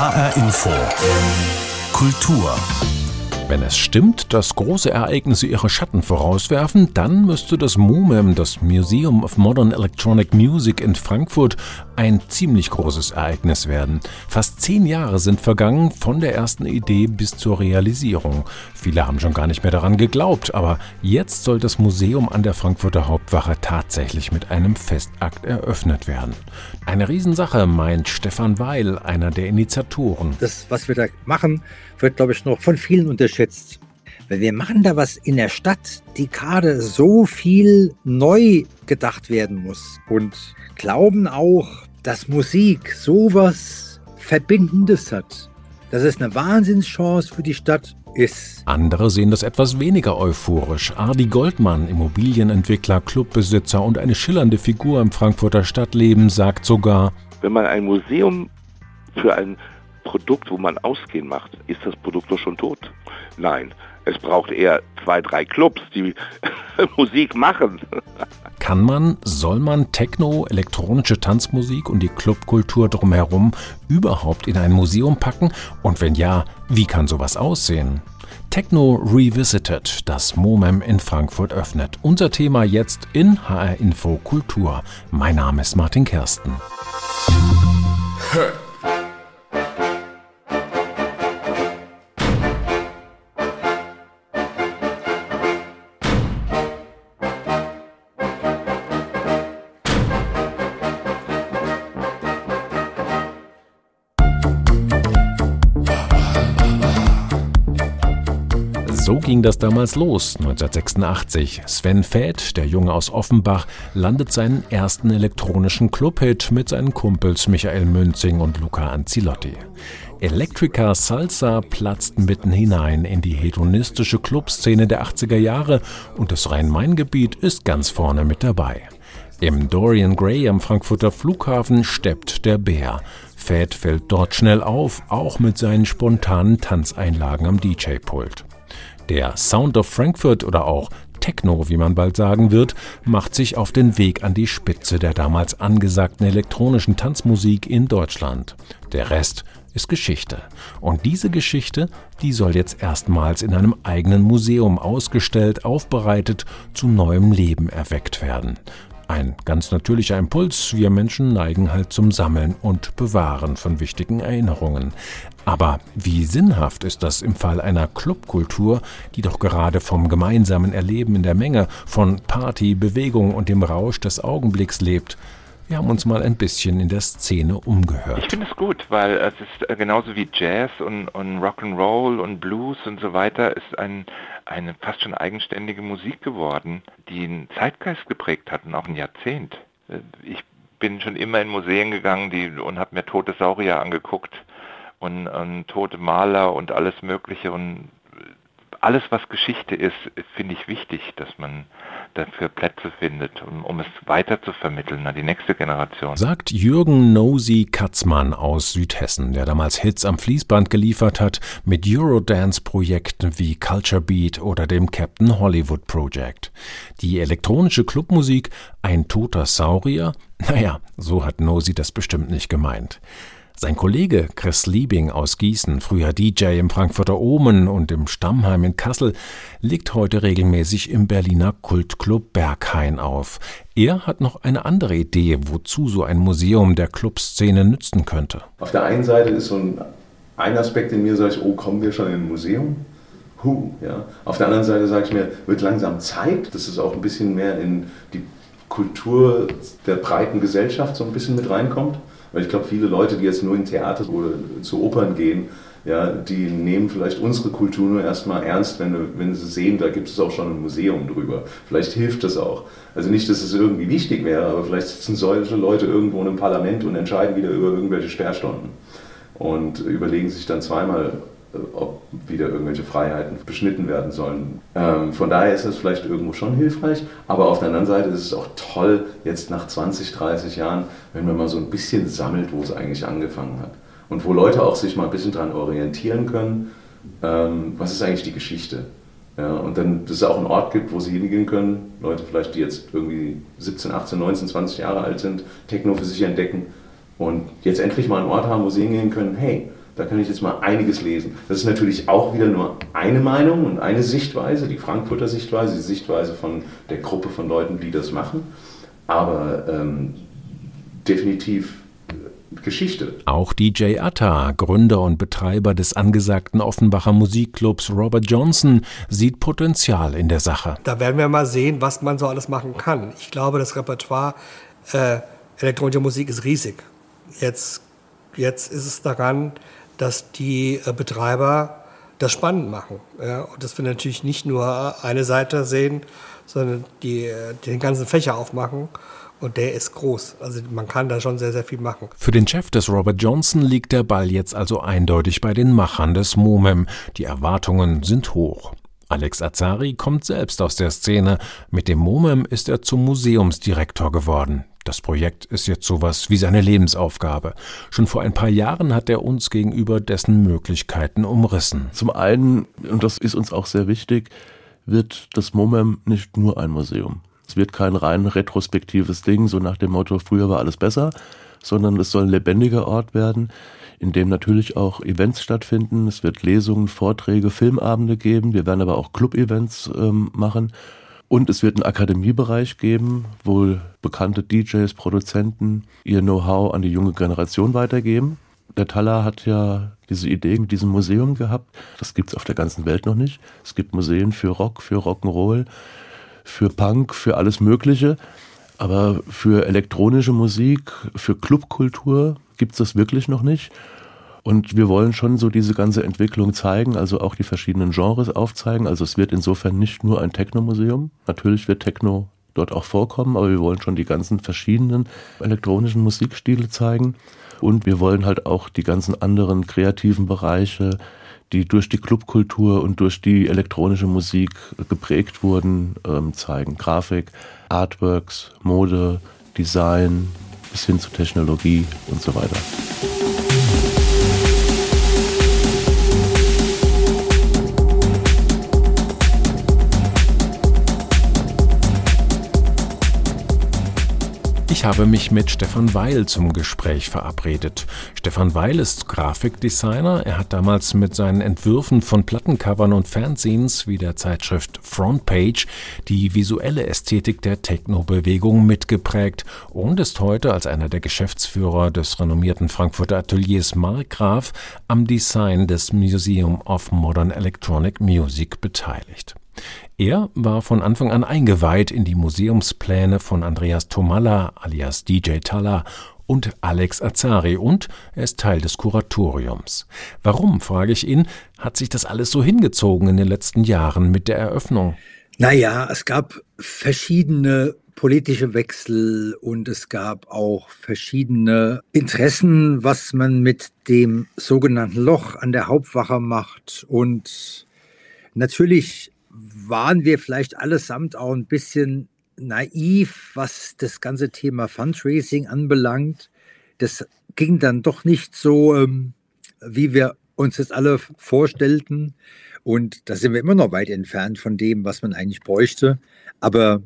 HR Info. Kultur. Wenn es stimmt, dass große Ereignisse ihre Schatten vorauswerfen, dann müsste das MUMEM, das Museum of Modern Electronic Music in Frankfurt, ein ziemlich großes Ereignis werden. Fast zehn Jahre sind vergangen von der ersten Idee bis zur Realisierung. Viele haben schon gar nicht mehr daran geglaubt, aber jetzt soll das Museum an der Frankfurter Hauptwache tatsächlich mit einem Festakt eröffnet werden. Eine Riesensache, meint Stefan Weil, einer der Initiatoren. Das, was wir da machen, wird, glaube ich, noch von vielen unterschätzt. Weil wir machen da was in der Stadt, die gerade so viel neu gedacht werden muss. Und glauben auch, dass Musik sowas Verbindendes hat. Dass es eine Wahnsinnschance für die Stadt ist. Andere sehen das etwas weniger euphorisch. Ardi Goldmann, Immobilienentwickler, Clubbesitzer und eine schillernde Figur im Frankfurter Stadtleben, sagt sogar, wenn man ein Museum für ein Produkt, wo man Ausgehen macht, ist das Produkt doch schon tot. Nein, es braucht eher zwei, drei Clubs, die Musik machen. Kann man, soll man Techno, elektronische Tanzmusik und die Clubkultur drumherum überhaupt in ein Museum packen? Und wenn ja, wie kann sowas aussehen? Techno Revisited, das MOMEM in Frankfurt öffnet. Unser Thema jetzt in HR Info Kultur. Mein Name ist Martin Kersten. So ging das damals los, 1986. Sven Fäth, der Junge aus Offenbach, landet seinen ersten elektronischen Clubhit mit seinen Kumpels Michael Münzing und Luca Anzilotti. Electrica Salsa platzt mitten hinein in die hedonistische Clubszene der 80er Jahre und das Rhein-Main-Gebiet ist ganz vorne mit dabei. Im Dorian Gray am Frankfurter Flughafen steppt der Bär. Fäth fällt dort schnell auf, auch mit seinen spontanen Tanzeinlagen am DJ-Pult. Der Sound of Frankfurt oder auch Techno, wie man bald sagen wird, macht sich auf den Weg an die Spitze der damals angesagten elektronischen Tanzmusik in Deutschland. Der Rest ist Geschichte. Und diese Geschichte, die soll jetzt erstmals in einem eigenen Museum ausgestellt, aufbereitet, zu neuem Leben erweckt werden. Ein ganz natürlicher Impuls, wir Menschen neigen halt zum Sammeln und Bewahren von wichtigen Erinnerungen. Aber wie sinnhaft ist das im Fall einer Clubkultur, die doch gerade vom gemeinsamen Erleben in der Menge, von Party, Bewegung und dem Rausch des Augenblicks lebt? Wir haben uns mal ein bisschen in der Szene umgehört. Ich finde es gut, weil es ist genauso wie Jazz und, und Rock'n'Roll und Blues und so weiter, ist ein, eine fast schon eigenständige Musik geworden, die einen Zeitgeist geprägt hat und auch ein Jahrzehnt. Ich bin schon immer in Museen gegangen die, und habe mir tote Saurier angeguckt und, und tote Maler und alles Mögliche und alles, was Geschichte ist, finde ich wichtig, dass man dafür Plätze findet, um, um, es weiter zu vermitteln an die nächste Generation. Sagt Jürgen Nosy Katzmann aus Südhessen, der damals Hits am Fließband geliefert hat mit Eurodance-Projekten wie Culture Beat oder dem Captain Hollywood Project. Die elektronische Clubmusik, ein toter Saurier? Naja, so hat Nosy das bestimmt nicht gemeint. Sein Kollege Chris Liebing aus Gießen, früher DJ im Frankfurter Omen und im Stammheim in Kassel, legt heute regelmäßig im Berliner Kultclub Berghain auf. Er hat noch eine andere Idee, wozu so ein Museum der Clubszene nützen könnte. Auf der einen Seite ist so ein, ein Aspekt in mir, sage ich, oh, kommen wir schon in ein Museum? Huh, ja. Auf der anderen Seite sage ich mir, wird langsam Zeit, dass es auch ein bisschen mehr in die Kultur der breiten Gesellschaft so ein bisschen mit reinkommt. Weil ich glaube, viele Leute, die jetzt nur in Theater oder zu Opern gehen, ja, die nehmen vielleicht unsere Kultur nur erstmal ernst, wenn, wenn sie sehen, da gibt es auch schon ein Museum drüber. Vielleicht hilft das auch. Also nicht, dass es irgendwie wichtig wäre, aber vielleicht sitzen solche Leute irgendwo in einem Parlament und entscheiden wieder über irgendwelche Sperrstunden und überlegen sich dann zweimal, ob wieder irgendwelche Freiheiten beschnitten werden sollen. Ähm, von daher ist es vielleicht irgendwo schon hilfreich, aber auf der anderen Seite ist es auch toll, jetzt nach 20, 30 Jahren, wenn man mal so ein bisschen sammelt, wo es eigentlich angefangen hat. Und wo Leute auch sich mal ein bisschen daran orientieren können, ähm, was ist eigentlich die Geschichte. Ja, und dann, dass es auch einen Ort gibt, wo sie hingehen können, Leute vielleicht, die jetzt irgendwie 17, 18, 19, 20 Jahre alt sind, Techno für sich entdecken und jetzt endlich mal einen Ort haben, wo sie hingehen können, hey, da kann ich jetzt mal einiges lesen. Das ist natürlich auch wieder nur eine Meinung und eine Sichtweise, die Frankfurter Sichtweise, die Sichtweise von der Gruppe von Leuten, die das machen. Aber ähm, definitiv Geschichte. Auch DJ Atta, Gründer und Betreiber des angesagten Offenbacher Musikclubs Robert Johnson, sieht Potenzial in der Sache. Da werden wir mal sehen, was man so alles machen kann. Ich glaube, das Repertoire äh, elektronischer Musik ist riesig. Jetzt, jetzt ist es daran, dass die äh, Betreiber das spannend machen. Ja? Und dass wir natürlich nicht nur eine Seite sehen, sondern die, äh, den ganzen Fächer aufmachen und der ist groß. Also man kann da schon sehr, sehr viel machen. Für den Chef des Robert Johnson liegt der Ball jetzt also eindeutig bei den Machern des MOMEM. Die Erwartungen sind hoch. Alex Azari kommt selbst aus der Szene. Mit dem MOMEM ist er zum Museumsdirektor geworden. Das Projekt ist jetzt sowas wie seine Lebensaufgabe. Schon vor ein paar Jahren hat er uns gegenüber dessen Möglichkeiten umrissen. Zum einen, und das ist uns auch sehr wichtig, wird das MOMEM nicht nur ein Museum. Es wird kein rein retrospektives Ding, so nach dem Motto, früher war alles besser, sondern es soll ein lebendiger Ort werden, in dem natürlich auch Events stattfinden. Es wird Lesungen, Vorträge, Filmabende geben. Wir werden aber auch Club-Events ähm, machen. Und es wird einen Akademiebereich geben, wo bekannte DJs, Produzenten ihr Know-how an die junge Generation weitergeben. Der Thaler hat ja diese Idee mit diesem Museum gehabt. Das gibt es auf der ganzen Welt noch nicht. Es gibt Museen für Rock, für Rock'n'Roll, für Punk, für alles Mögliche. Aber für elektronische Musik, für Clubkultur gibt es das wirklich noch nicht. Und wir wollen schon so diese ganze Entwicklung zeigen, also auch die verschiedenen Genres aufzeigen. Also es wird insofern nicht nur ein Techno-Museum. Natürlich wird Techno dort auch vorkommen, aber wir wollen schon die ganzen verschiedenen elektronischen Musikstile zeigen. Und wir wollen halt auch die ganzen anderen kreativen Bereiche, die durch die Clubkultur und durch die elektronische Musik geprägt wurden, ähm, zeigen. Grafik, Artworks, Mode, Design bis hin zu Technologie und so weiter. Ich habe mich mit Stefan Weil zum Gespräch verabredet. Stefan Weil ist Grafikdesigner. Er hat damals mit seinen Entwürfen von Plattencovern und Fernsehens wie der Zeitschrift Frontpage die visuelle Ästhetik der Techno-Bewegung mitgeprägt und ist heute als einer der Geschäftsführer des renommierten Frankfurter Ateliers Markgraf am Design des Museum of Modern Electronic Music beteiligt. Er war von Anfang an eingeweiht in die Museumspläne von Andreas Tomalla alias DJ Talla und Alex Azari und er ist Teil des Kuratoriums. Warum, frage ich ihn, hat sich das alles so hingezogen in den letzten Jahren mit der Eröffnung? Naja, es gab verschiedene politische Wechsel und es gab auch verschiedene Interessen, was man mit dem sogenannten Loch an der Hauptwache macht. Und natürlich waren wir vielleicht allesamt auch ein bisschen naiv, was das ganze Thema Fundraising anbelangt. Das ging dann doch nicht so, ähm, wie wir uns das alle vorstellten. Und da sind wir immer noch weit entfernt von dem, was man eigentlich bräuchte. Aber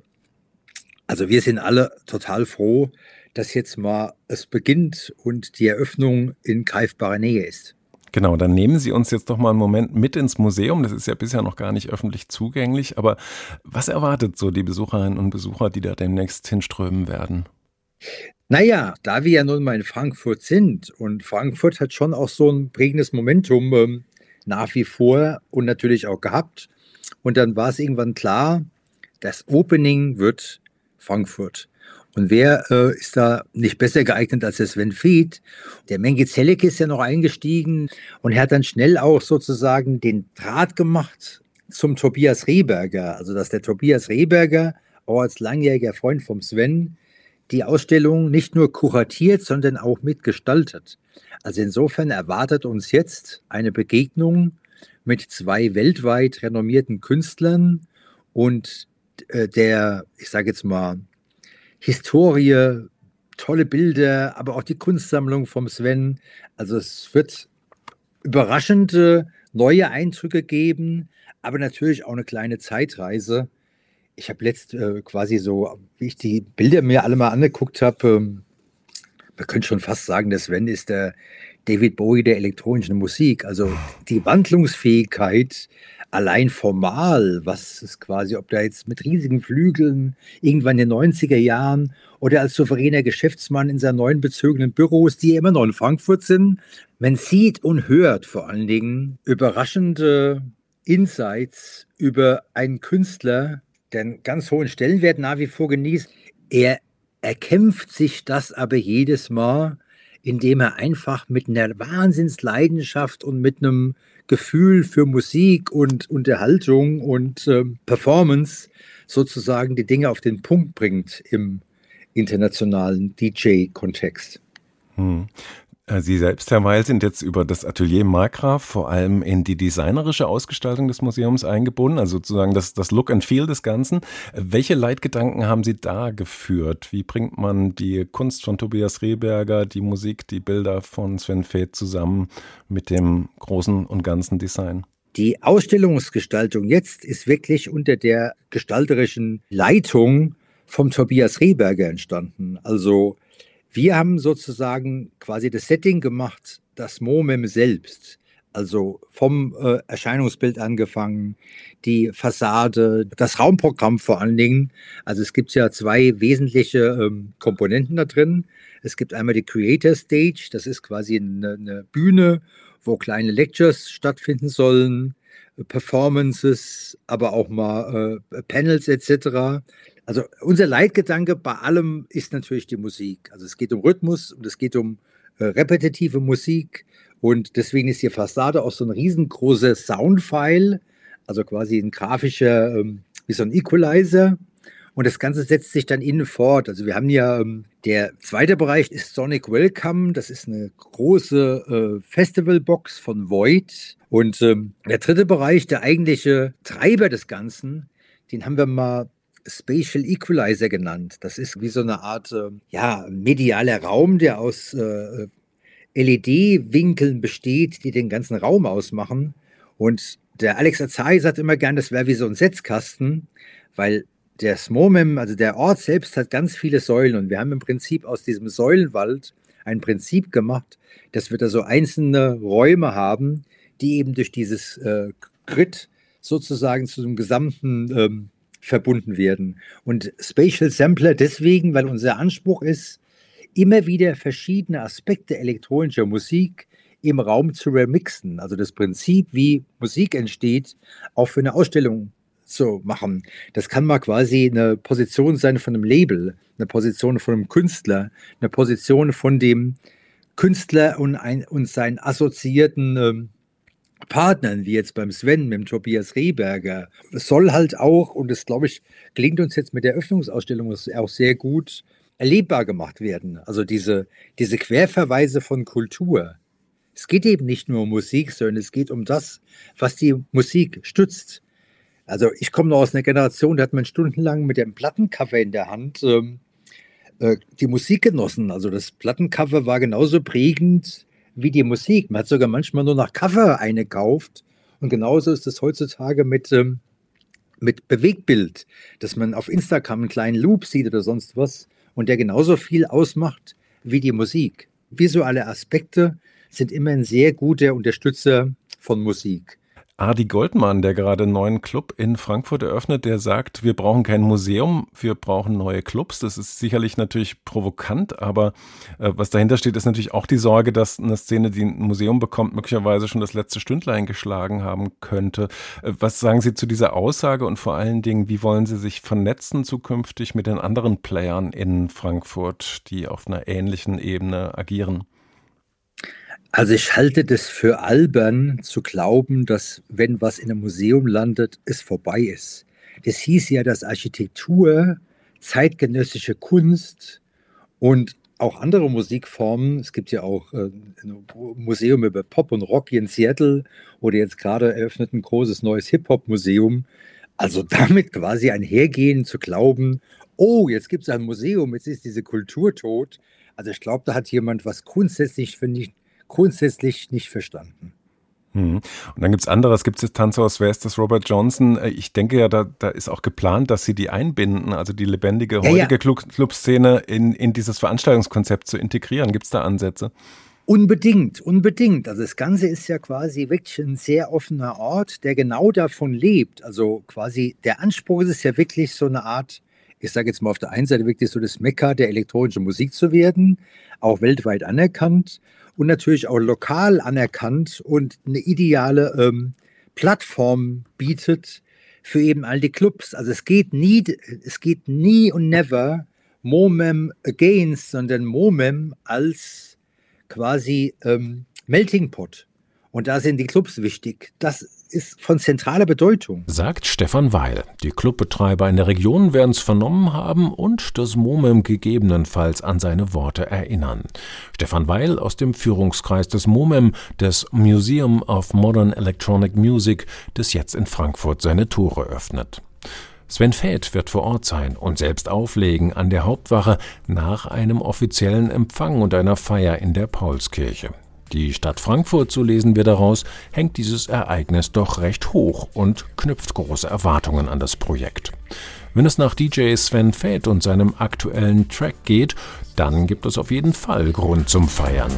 also wir sind alle total froh, dass jetzt mal es beginnt und die Eröffnung in greifbarer Nähe ist. Genau, dann nehmen Sie uns jetzt doch mal einen Moment mit ins Museum. Das ist ja bisher noch gar nicht öffentlich zugänglich. Aber was erwartet so die Besucherinnen und Besucher, die da demnächst hinströmen werden? Naja, da wir ja nun mal in Frankfurt sind und Frankfurt hat schon auch so ein prägendes Momentum ähm, nach wie vor und natürlich auch gehabt. Und dann war es irgendwann klar, das Opening wird Frankfurt. Und wer äh, ist da nicht besser geeignet als der Sven Fried? Der Menge Zelleck ist ja noch eingestiegen und hat dann schnell auch sozusagen den Draht gemacht zum Tobias Rehberger. Also dass der Tobias Rehberger auch als langjähriger Freund vom Sven die Ausstellung nicht nur kuratiert, sondern auch mitgestaltet. Also insofern erwartet uns jetzt eine Begegnung mit zwei weltweit renommierten Künstlern und äh, der, ich sage jetzt mal, Historie, tolle Bilder, aber auch die Kunstsammlung vom Sven. Also es wird überraschende neue Eindrücke geben, aber natürlich auch eine kleine Zeitreise. Ich habe letzt äh, quasi so, wie ich die Bilder mir alle mal angeguckt habe, ähm, man könnte schon fast sagen, der Sven ist der, David Bowie der elektronischen Musik. Also die Wandlungsfähigkeit allein formal, was ist quasi, ob da jetzt mit riesigen Flügeln irgendwann in den 90er Jahren oder als souveräner Geschäftsmann in seinen neuen bezogenen Büros, die immer noch in Frankfurt sind, man sieht und hört vor allen Dingen überraschende Insights über einen Künstler, der einen ganz hohen Stellenwert nach wie vor genießt. Er erkämpft sich das aber jedes Mal, indem er einfach mit einer Wahnsinnsleidenschaft und mit einem Gefühl für Musik und Unterhaltung und äh, Performance sozusagen die Dinge auf den Punkt bringt im internationalen DJ-Kontext. Hm. Äh, Sie selbst, Herr Weil, sind jetzt über das Atelier Markgraf vor allem in die designerische Ausgestaltung des Museums eingebunden, also sozusagen das, das Look and Feel des Ganzen. Welche Leitgedanken haben Sie da geführt? Wie bringt man die Kunst von Tobias Rehberger, die Musik, die Bilder von Sven Feth zusammen mit dem großen und ganzen Design? Die Ausstellungsgestaltung jetzt ist wirklich unter der gestalterischen Leitung vom Tobias Rehberger entstanden. Also wir haben sozusagen quasi das Setting gemacht, das MoMEM selbst. Also vom äh, Erscheinungsbild angefangen, die Fassade, das Raumprogramm vor allen Dingen. Also es gibt ja zwei wesentliche ähm, Komponenten da drin. Es gibt einmal die Creator Stage, das ist quasi eine, eine Bühne, wo kleine Lectures stattfinden sollen, Performances, aber auch mal äh, Panels etc. Also unser Leitgedanke bei allem ist natürlich die Musik. Also es geht um Rhythmus und es geht um äh, repetitive Musik und deswegen ist die Fassade auch so ein riesengroßer Soundfile, also quasi ein grafischer, ähm, wie so ein Equalizer. Und das Ganze setzt sich dann innen fort. Also wir haben ja, ähm, der zweite Bereich ist Sonic Welcome. Das ist eine große äh, Festivalbox von Void. Und ähm, der dritte Bereich, der eigentliche Treiber des Ganzen, den haben wir mal Spatial Equalizer genannt. Das ist wie so eine Art äh, ja, medialer Raum, der aus äh, LED-Winkeln besteht, die den ganzen Raum ausmachen. Und der Alex Azai sagt immer gern, das wäre wie so ein Setzkasten, weil der Smomem, also der Ort selbst, hat ganz viele Säulen. Und wir haben im Prinzip aus diesem Säulenwald ein Prinzip gemacht, dass wir da so einzelne Räume haben, die eben durch dieses äh, Grid sozusagen zu einem gesamten ähm, verbunden werden. Und Spatial Sampler deswegen, weil unser Anspruch ist, immer wieder verschiedene Aspekte elektronischer Musik im Raum zu remixen. Also das Prinzip, wie Musik entsteht, auch für eine Ausstellung zu machen. Das kann mal quasi eine Position sein von einem Label, eine Position von einem Künstler, eine Position von dem Künstler und, ein, und seinen assoziierten ähm, Partnern, wie jetzt beim Sven, mit dem Tobias Rehberger, soll halt auch, und das glaube ich, gelingt uns jetzt mit der Öffnungsausstellung auch sehr gut, erlebbar gemacht werden. Also diese, diese Querverweise von Kultur. Es geht eben nicht nur um Musik, sondern es geht um das, was die Musik stützt. Also ich komme noch aus einer Generation, da hat man stundenlang mit dem Plattencover in der Hand ähm, äh, die Musik genossen. Also das Plattencover war genauso prägend wie die Musik. Man hat sogar manchmal nur nach Cover eingekauft. Und genauso ist es heutzutage mit, ähm, mit Bewegbild, dass man auf Instagram einen kleinen Loop sieht oder sonst was und der genauso viel ausmacht wie die Musik. Visuelle Aspekte sind immer ein sehr guter Unterstützer von Musik. Adi Goldmann, der gerade einen neuen Club in Frankfurt eröffnet, der sagt, wir brauchen kein Museum, wir brauchen neue Clubs. Das ist sicherlich natürlich provokant, aber äh, was dahinter steht, ist natürlich auch die Sorge, dass eine Szene, die ein Museum bekommt, möglicherweise schon das letzte Stündlein geschlagen haben könnte. Äh, was sagen Sie zu dieser Aussage und vor allen Dingen, wie wollen Sie sich vernetzen zukünftig mit den anderen Playern in Frankfurt, die auf einer ähnlichen Ebene agieren? Also ich halte das für albern zu glauben, dass wenn was in einem Museum landet, es vorbei ist. Das hieß ja, dass Architektur, zeitgenössische Kunst und auch andere Musikformen, es gibt ja auch äh, ein Museum über Pop und Rock hier in Seattle oder jetzt gerade eröffnet ein großes neues Hip-Hop-Museum. Also damit quasi einhergehen zu glauben, oh, jetzt gibt es ein Museum, jetzt ist diese Kultur tot. Also ich glaube, da hat jemand was grundsätzlich, finde ich, grundsätzlich nicht verstanden. Hm. Und dann gibt es andere, es gibt das Tanzhaus, wer ist das? Robert Johnson. Äh, ich denke ja, da, da ist auch geplant, dass sie die einbinden, also die lebendige heutige ja, ja. Clubszene in, in dieses Veranstaltungskonzept zu integrieren. Gibt es da Ansätze? Unbedingt, unbedingt. Also das Ganze ist ja quasi wirklich ein sehr offener Ort, der genau davon lebt. Also quasi der Anspruch ist ja wirklich so eine Art, ich sage jetzt mal auf der einen Seite wirklich so das Mekka der elektronischen Musik zu werden, auch weltweit anerkannt und natürlich auch lokal anerkannt und eine ideale ähm, Plattform bietet für eben all die Clubs. Also es geht nie, es geht nie und never Momem against, sondern Momem als quasi ähm, Melting Pot. Und da sind die Clubs wichtig. Das ist von zentraler Bedeutung. Sagt Stefan Weil. Die Clubbetreiber in der Region werden es vernommen haben und das MOMEM gegebenenfalls an seine Worte erinnern. Stefan Weil aus dem Führungskreis des MOMEM, des Museum of Modern Electronic Music, das jetzt in Frankfurt seine Tore öffnet. Sven Feth wird vor Ort sein und selbst auflegen an der Hauptwache nach einem offiziellen Empfang und einer Feier in der Paulskirche. Die Stadt Frankfurt, so lesen wir daraus, hängt dieses Ereignis doch recht hoch und knüpft große Erwartungen an das Projekt. Wenn es nach DJ Sven Feth und seinem aktuellen Track geht, dann gibt es auf jeden Fall Grund zum Feiern.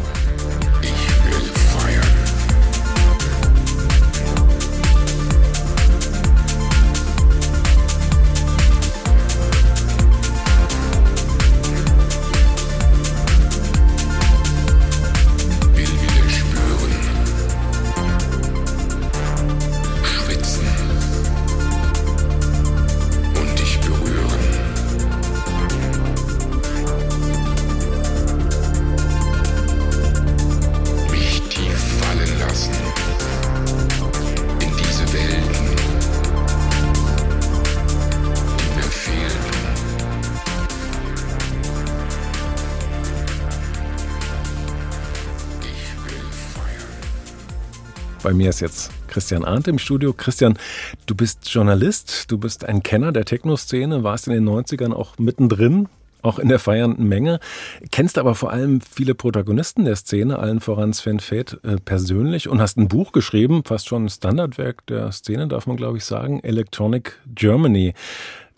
Bei mir ist jetzt Christian Arndt im Studio. Christian, du bist Journalist, du bist ein Kenner der Techno-Szene, warst in den 90ern auch mittendrin, auch in der feiernden Menge, kennst aber vor allem viele Protagonisten der Szene, allen voran Sven Feth äh, persönlich und hast ein Buch geschrieben, fast schon ein Standardwerk der Szene, darf man glaube ich sagen, Electronic Germany.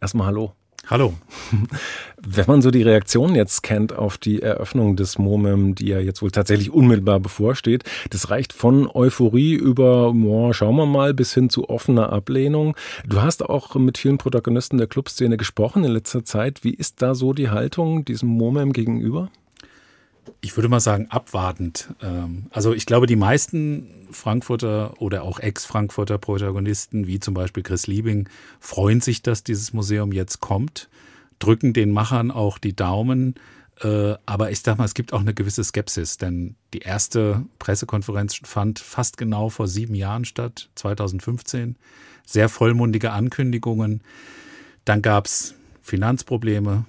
Erstmal hallo. Hallo. Wenn man so die Reaktion jetzt kennt auf die Eröffnung des MOMEM, die ja jetzt wohl tatsächlich unmittelbar bevorsteht, das reicht von Euphorie über, oh, schauen wir mal, bis hin zu offener Ablehnung. Du hast auch mit vielen Protagonisten der Clubszene gesprochen in letzter Zeit. Wie ist da so die Haltung diesem MOMEM gegenüber? ich würde mal sagen, abwartend. Ähm, also ich glaube, die meisten Frankfurter oder auch Ex-Frankfurter Protagonisten, wie zum Beispiel Chris Liebing, freuen sich, dass dieses Museum jetzt kommt, drücken den Machern auch die Daumen. Äh, aber ich sag mal, es gibt auch eine gewisse Skepsis, denn die erste Pressekonferenz fand fast genau vor sieben Jahren statt, 2015. Sehr vollmundige Ankündigungen. Dann gab es Finanzprobleme,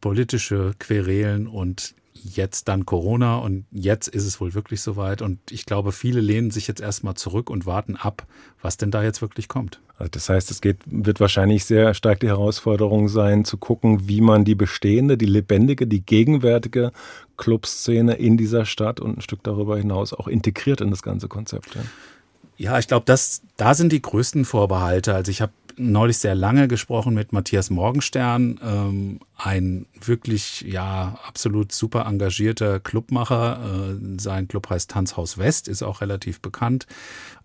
politische Querelen und jetzt dann Corona und jetzt ist es wohl wirklich soweit. Und ich glaube, viele lehnen sich jetzt erstmal zurück und warten ab, was denn da jetzt wirklich kommt. Also das heißt, es geht, wird wahrscheinlich sehr stark die Herausforderung sein, zu gucken, wie man die bestehende, die lebendige, die gegenwärtige Clubszene in dieser Stadt und ein Stück darüber hinaus auch integriert in das ganze Konzept. Ja. Ja, ich glaube, da sind die größten Vorbehalte. Also ich habe neulich sehr lange gesprochen mit Matthias Morgenstern, ähm, ein wirklich ja absolut super engagierter Clubmacher. Äh, sein Club heißt Tanzhaus West, ist auch relativ bekannt.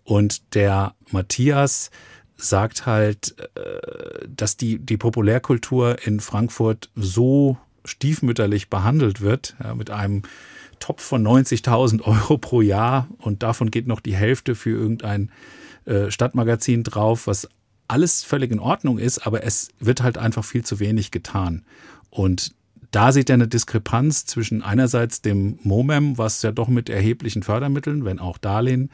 Und der Matthias sagt halt, äh, dass die, die Populärkultur in Frankfurt so stiefmütterlich behandelt wird, ja, mit einem Topf von 90.000 Euro pro Jahr und davon geht noch die Hälfte für irgendein äh, Stadtmagazin drauf, was alles völlig in Ordnung ist, aber es wird halt einfach viel zu wenig getan. Und da sieht er eine Diskrepanz zwischen einerseits dem MOMEM, was ja doch mit erheblichen Fördermitteln, wenn auch Darlehen,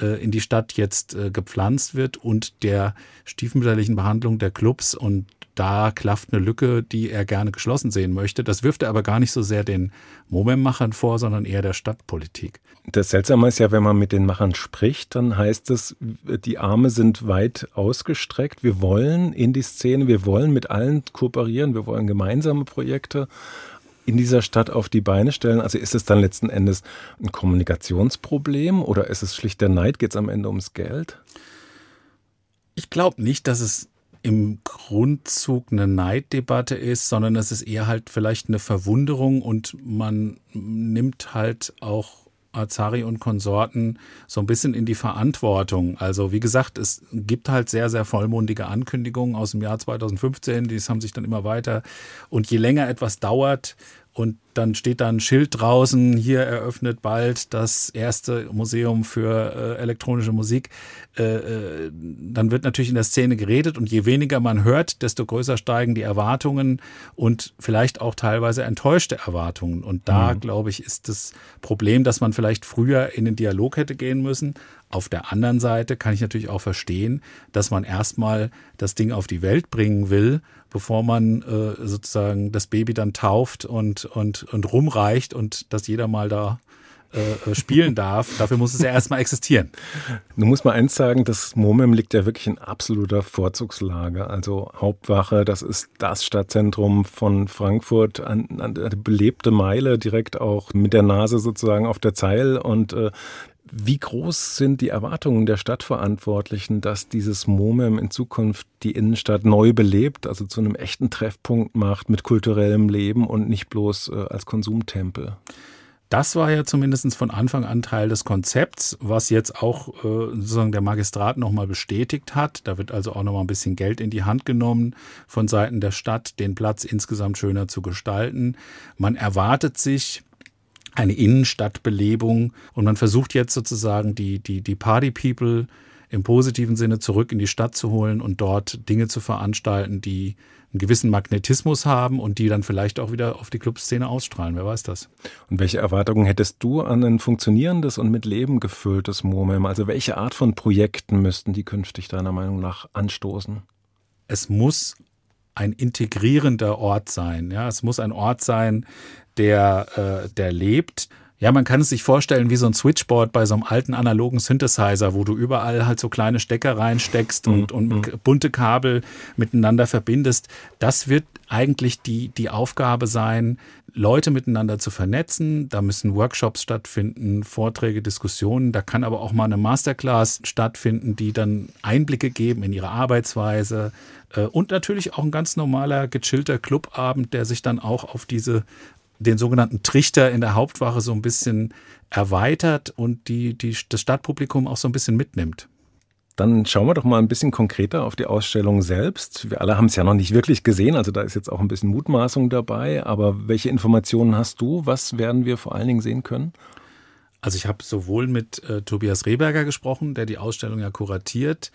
äh, in die Stadt jetzt äh, gepflanzt wird und der stiefmütterlichen Behandlung der Clubs und da klafft eine Lücke, die er gerne geschlossen sehen möchte. Das wirft er aber gar nicht so sehr den Momem-Machern vor, sondern eher der Stadtpolitik. Das Seltsame ist ja, wenn man mit den Machern spricht, dann heißt es, die Arme sind weit ausgestreckt. Wir wollen in die Szene, wir wollen mit allen kooperieren, wir wollen gemeinsame Projekte in dieser Stadt auf die Beine stellen? Also ist es dann letzten Endes ein Kommunikationsproblem oder ist es schlicht der Neid? Geht es am Ende ums Geld? Ich glaube nicht, dass es im Grundzug eine Neiddebatte ist, sondern es ist eher halt vielleicht eine Verwunderung und man nimmt halt auch Azari und Konsorten so ein bisschen in die Verantwortung. Also wie gesagt, es gibt halt sehr, sehr vollmundige Ankündigungen aus dem Jahr 2015, die haben sich dann immer weiter. Und je länger etwas dauert, und dann steht da ein Schild draußen, hier eröffnet bald das erste Museum für äh, elektronische Musik. Äh, äh, dann wird natürlich in der Szene geredet und je weniger man hört, desto größer steigen die Erwartungen und vielleicht auch teilweise enttäuschte Erwartungen. Und da, mhm. glaube ich, ist das Problem, dass man vielleicht früher in den Dialog hätte gehen müssen. Auf der anderen Seite kann ich natürlich auch verstehen, dass man erstmal das Ding auf die Welt bringen will bevor man äh, sozusagen das Baby dann tauft und, und, und rumreicht und dass jeder mal da äh, äh spielen darf. Dafür muss es ja erstmal existieren. Nun muss man eins sagen, das MOMEM liegt ja wirklich in absoluter Vorzugslage. Also Hauptwache, das ist das Stadtzentrum von Frankfurt, an, an eine belebte Meile, direkt auch mit der Nase sozusagen auf der Zeil. Und äh, wie groß sind die Erwartungen der Stadtverantwortlichen, dass dieses MOMEM in Zukunft die Innenstadt neu belebt, also zu einem echten Treffpunkt macht mit kulturellem Leben und nicht bloß äh, als Konsumtempel? Das war ja zumindest von Anfang an Teil des Konzepts, was jetzt auch äh, sozusagen der Magistrat nochmal bestätigt hat. Da wird also auch nochmal ein bisschen Geld in die Hand genommen von Seiten der Stadt, den Platz insgesamt schöner zu gestalten. Man erwartet sich, eine Innenstadtbelebung und man versucht jetzt sozusagen die, die, die Party People im positiven Sinne zurück in die Stadt zu holen und dort Dinge zu veranstalten, die einen gewissen Magnetismus haben und die dann vielleicht auch wieder auf die Clubszene ausstrahlen. Wer weiß das? Und welche Erwartungen hättest du an ein funktionierendes und mit Leben gefülltes MoMEM? Also welche Art von Projekten müssten die künftig deiner Meinung nach anstoßen? Es muss ein integrierender Ort sein. Ja, es muss ein Ort sein, der, äh, der lebt. Ja, man kann es sich vorstellen wie so ein Switchboard bei so einem alten analogen Synthesizer, wo du überall halt so kleine Stecker reinsteckst und, mhm. und bunte Kabel miteinander verbindest. Das wird eigentlich die, die Aufgabe sein, Leute miteinander zu vernetzen. Da müssen Workshops stattfinden, Vorträge, Diskussionen. Da kann aber auch mal eine Masterclass stattfinden, die dann Einblicke geben in ihre Arbeitsweise. Äh, und natürlich auch ein ganz normaler, gechillter Clubabend, der sich dann auch auf diese den sogenannten Trichter in der Hauptwache so ein bisschen erweitert und die, die, das Stadtpublikum auch so ein bisschen mitnimmt. Dann schauen wir doch mal ein bisschen konkreter auf die Ausstellung selbst. Wir alle haben es ja noch nicht wirklich gesehen, also da ist jetzt auch ein bisschen Mutmaßung dabei. Aber welche Informationen hast du? Was werden wir vor allen Dingen sehen können? Also ich habe sowohl mit äh, Tobias Rehberger gesprochen, der die Ausstellung ja kuratiert,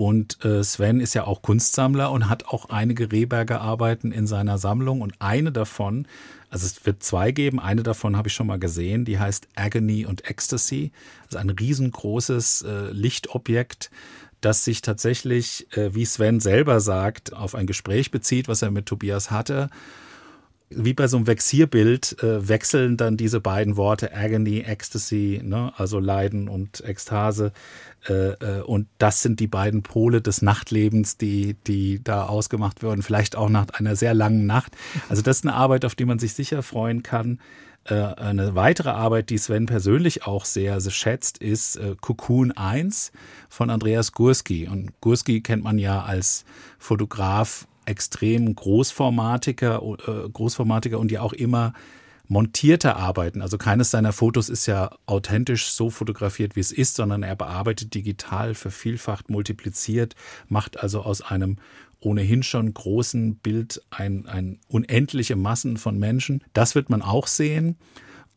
und äh, Sven ist ja auch Kunstsammler und hat auch einige Rehberger Arbeiten in seiner Sammlung. Und eine davon, also es wird zwei geben, eine davon habe ich schon mal gesehen, die heißt Agony und Ecstasy. Das ist ein riesengroßes äh, Lichtobjekt, das sich tatsächlich, äh, wie Sven selber sagt, auf ein Gespräch bezieht, was er mit Tobias hatte wie bei so einem Vexierbild äh, wechseln dann diese beiden Worte Agony, Ecstasy, ne? also Leiden und Ekstase. Äh, äh, und das sind die beiden Pole des Nachtlebens, die, die da ausgemacht werden, vielleicht auch nach einer sehr langen Nacht. Also das ist eine Arbeit, auf die man sich sicher freuen kann. Äh, eine weitere Arbeit, die Sven persönlich auch sehr, schätzt, ist Cocoon 1 von Andreas Gurski. Und Gurski kennt man ja als Fotograf extrem großformatiger, äh, großformatiger und ja auch immer montierter arbeiten. Also keines seiner Fotos ist ja authentisch so fotografiert, wie es ist, sondern er bearbeitet digital, vervielfacht, multipliziert, macht also aus einem ohnehin schon großen Bild ein, ein unendliche Massen von Menschen. Das wird man auch sehen.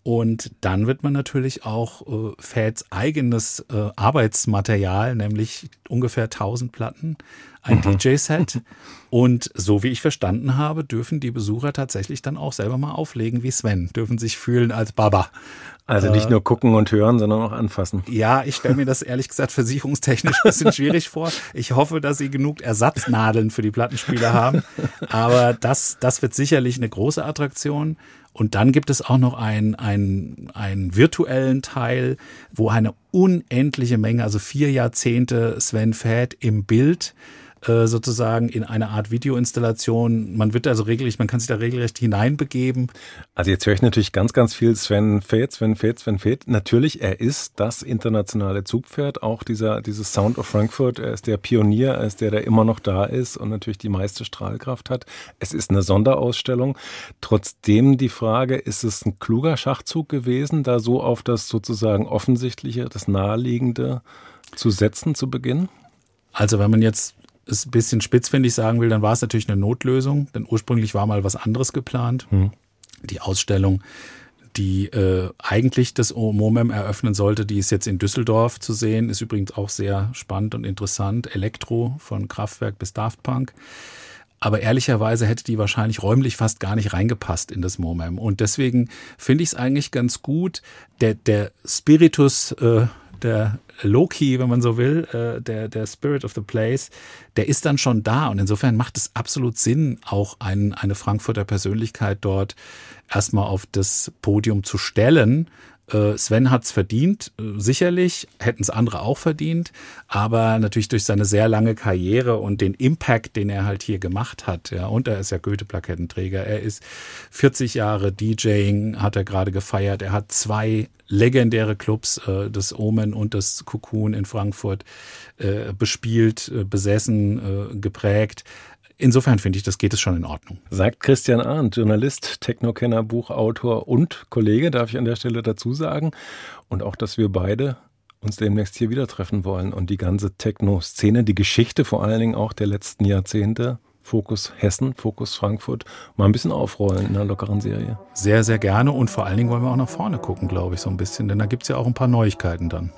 Und dann wird man natürlich auch äh, Fads eigenes äh, Arbeitsmaterial, nämlich ungefähr 1000 Platten, ein mhm. DJ-Set. Und so wie ich verstanden habe, dürfen die Besucher tatsächlich dann auch selber mal auflegen wie Sven, dürfen sich fühlen als Baba. Also nicht äh, nur gucken und hören, sondern auch anfassen. Ja, ich stelle mir das ehrlich gesagt versicherungstechnisch ein bisschen schwierig vor. Ich hoffe, dass sie genug Ersatznadeln für die Plattenspieler haben. Aber das, das wird sicherlich eine große Attraktion. Und dann gibt es auch noch einen, einen, einen virtuellen Teil, wo eine unendliche Menge, also vier Jahrzehnte Sven Fett im Bild äh, sozusagen in eine Art Videoinstallation. Man wird also regelrecht, man kann sich da regelrecht hineinbegeben. Also jetzt höre ich natürlich ganz, ganz viel Sven Feth, Sven Feth, Sven Feth. Natürlich, er ist das internationale Zugpferd, auch dieser, dieses Sound of Frankfurt. Er ist der Pionier, er ist der, der immer noch da ist und natürlich die meiste Strahlkraft hat. Es ist eine Sonderausstellung. Trotzdem die Frage, ist es ein kluger Schachzug gewesen, da so auf das sozusagen Offensichtliche, das Naheliegende zu setzen zu Beginn? Also wenn man jetzt es ein bisschen spitzfindig sagen will, dann war es natürlich eine Notlösung, denn ursprünglich war mal was anderes geplant. Hm. Die Ausstellung, die äh, eigentlich das MOMEM eröffnen sollte, die ist jetzt in Düsseldorf zu sehen, ist übrigens auch sehr spannend und interessant. Elektro von Kraftwerk bis Daft Punk. Aber ehrlicherweise hätte die wahrscheinlich räumlich fast gar nicht reingepasst in das MOMEM. Und deswegen finde ich es eigentlich ganz gut. Der, der Spiritus äh, der Loki, wenn man so will, äh, der, der Spirit of the Place, der ist dann schon da. Und insofern macht es absolut Sinn, auch ein, eine Frankfurter Persönlichkeit dort erstmal auf das Podium zu stellen Sven hat es verdient, äh, sicherlich, hätten es andere auch verdient, aber natürlich durch seine sehr lange Karriere und den Impact, den er halt hier gemacht hat, ja, und er ist ja Goethe-Plakettenträger, er ist 40 Jahre DJing, hat er gerade gefeiert, er hat zwei legendäre Clubs, äh, das Omen und das Cocoon in Frankfurt, bespielt, besessen, geprägt. Insofern finde ich, das geht es schon in Ordnung. Sagt Christian Arndt, Journalist, Technokenner, Buchautor und Kollege, darf ich an der Stelle dazu sagen. Und auch, dass wir beide uns demnächst hier wieder treffen wollen und die ganze Techno-Szene, die Geschichte vor allen Dingen auch der letzten Jahrzehnte, Fokus Hessen, Fokus Frankfurt, mal ein bisschen aufrollen in einer lockeren Serie. Sehr, sehr gerne und vor allen Dingen wollen wir auch nach vorne gucken, glaube ich, so ein bisschen, denn da gibt es ja auch ein paar Neuigkeiten dann.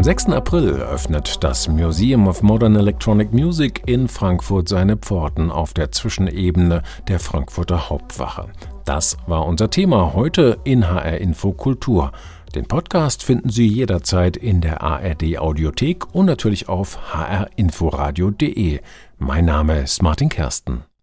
Am 6. April öffnet das Museum of Modern Electronic Music in Frankfurt seine Pforten auf der Zwischenebene der Frankfurter Hauptwache. Das war unser Thema heute in HR Info Kultur. Den Podcast finden Sie jederzeit in der ARD Audiothek und natürlich auf hrinforadio.de. Mein Name ist Martin Kersten.